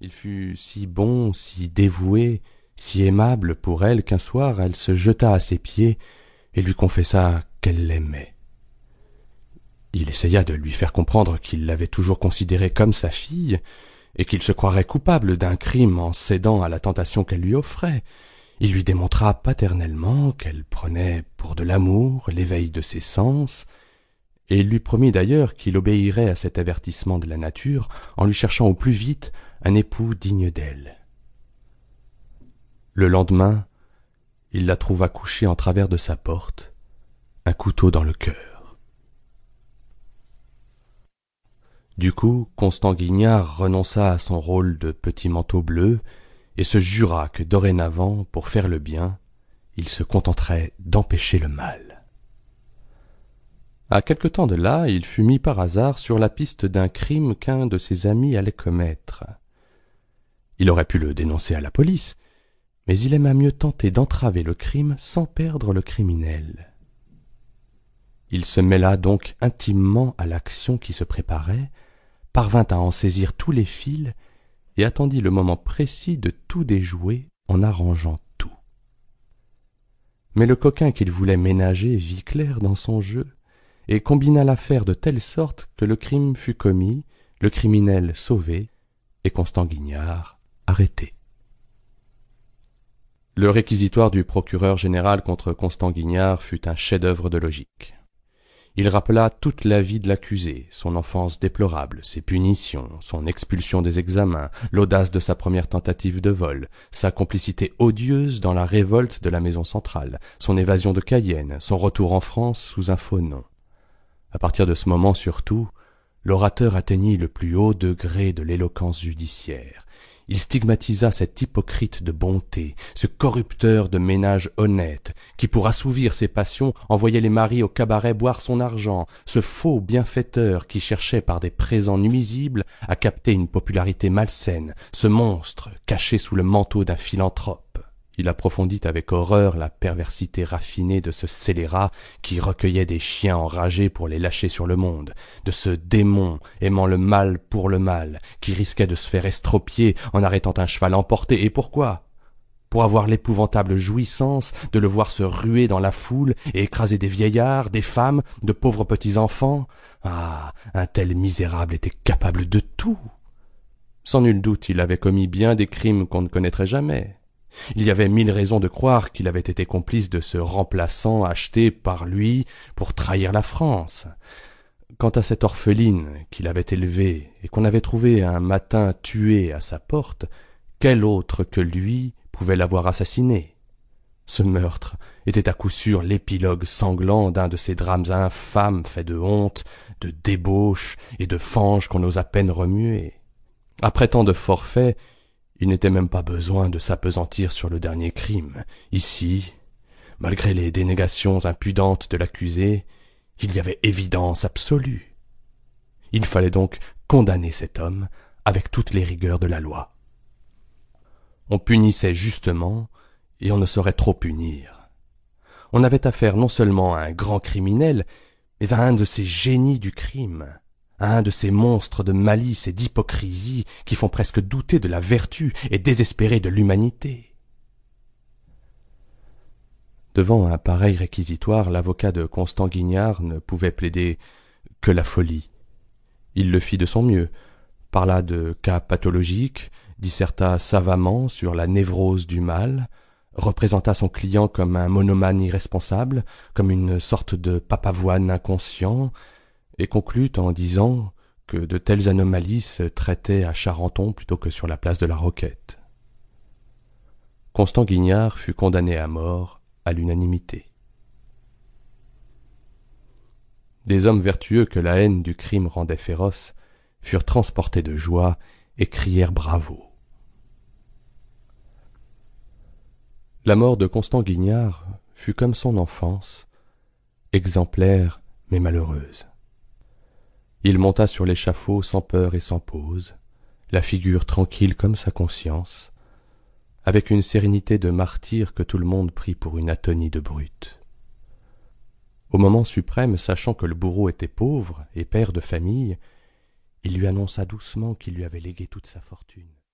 Il fut si bon, si dévoué, si aimable pour elle qu'un soir elle se jeta à ses pieds et lui confessa qu'elle l'aimait. Il essaya de lui faire comprendre qu'il l'avait toujours considérée comme sa fille, et qu'il se croirait coupable d'un crime en cédant à la tentation qu'elle lui offrait. Il lui démontra paternellement qu'elle prenait pour de l'amour l'éveil de ses sens, et il lui promit d'ailleurs qu'il obéirait à cet avertissement de la nature en lui cherchant au plus vite un époux digne d'elle. Le lendemain, il la trouva couchée en travers de sa porte, un couteau dans le cœur. Du coup, Constant Guignard renonça à son rôle de petit manteau bleu et se jura que dorénavant, pour faire le bien, il se contenterait d'empêcher le mal. À quelque temps de là, il fut mis par hasard sur la piste d'un crime qu'un de ses amis allait commettre. Il aurait pu le dénoncer à la police, mais il aima mieux tenter d'entraver le crime sans perdre le criminel. Il se mêla donc intimement à l'action qui se préparait, parvint à en saisir tous les fils et attendit le moment précis de tout déjouer en arrangeant tout. Mais le coquin qu'il voulait ménager vit clair dans son jeu et combina l'affaire de telle sorte que le crime fut commis, le criminel sauvé et Constant Guignard arrêté. Le réquisitoire du procureur général contre Constant Guignard fut un chef-d'œuvre de logique. Il rappela toute la vie de l'accusé, son enfance déplorable, ses punitions, son expulsion des examens, l'audace de sa première tentative de vol, sa complicité odieuse dans la révolte de la maison centrale, son évasion de Cayenne, son retour en France sous un faux nom. À partir de ce moment surtout, l'orateur atteignit le plus haut degré de l'éloquence judiciaire. Il stigmatisa cet hypocrite de bonté, ce corrupteur de ménage honnête, qui pour assouvir ses passions envoyait les maris au cabaret boire son argent, ce faux bienfaiteur qui cherchait par des présents nuisibles à capter une popularité malsaine, ce monstre caché sous le manteau d'un philanthrope il approfondit avec horreur la perversité raffinée de ce scélérat qui recueillait des chiens enragés pour les lâcher sur le monde, de ce démon aimant le mal pour le mal, qui risquait de se faire estropier en arrêtant un cheval emporté. Et pourquoi? Pour avoir l'épouvantable jouissance de le voir se ruer dans la foule et écraser des vieillards, des femmes, de pauvres petits enfants? Ah. Un tel misérable était capable de tout. Sans nul doute il avait commis bien des crimes qu'on ne connaîtrait jamais. Il y avait mille raisons de croire qu'il avait été complice de ce remplaçant acheté par lui pour trahir la France. Quant à cette orpheline qu'il avait élevée et qu'on avait trouvée un matin tuée à sa porte, quel autre que lui pouvait l'avoir assassinée? Ce meurtre était à coup sûr l'épilogue sanglant d'un de ces drames infâmes faits de honte, de débauche et de fange qu'on ose à peine remuer. Après tant de forfaits, il n'était même pas besoin de s'apesantir sur le dernier crime. Ici, malgré les dénégations impudentes de l'accusé, il y avait évidence absolue. Il fallait donc condamner cet homme avec toutes les rigueurs de la loi. On punissait justement, et on ne saurait trop punir. On avait affaire non seulement à un grand criminel, mais à un de ces génies du crime, un de ces monstres de malice et d'hypocrisie qui font presque douter de la vertu et désespérer de l'humanité. Devant un pareil réquisitoire, l'avocat de Constant Guignard ne pouvait plaider que la folie. Il le fit de son mieux, parla de cas pathologiques, disserta savamment sur la névrose du mal, représenta son client comme un monomane irresponsable, comme une sorte de papavoine inconscient, et conclut en disant que de telles anomalies se traitaient à Charenton plutôt que sur la place de la Roquette. Constant Guignard fut condamné à mort à l'unanimité. Des hommes vertueux que la haine du crime rendait féroces furent transportés de joie et crièrent bravo. La mort de Constant Guignard fut comme son enfance, exemplaire mais malheureuse. Il monta sur l'échafaud sans peur et sans pause, la figure tranquille comme sa conscience, avec une sérénité de martyr que tout le monde prit pour une atonie de brute. Au moment suprême, sachant que le bourreau était pauvre et père de famille, il lui annonça doucement qu'il lui avait légué toute sa fortune.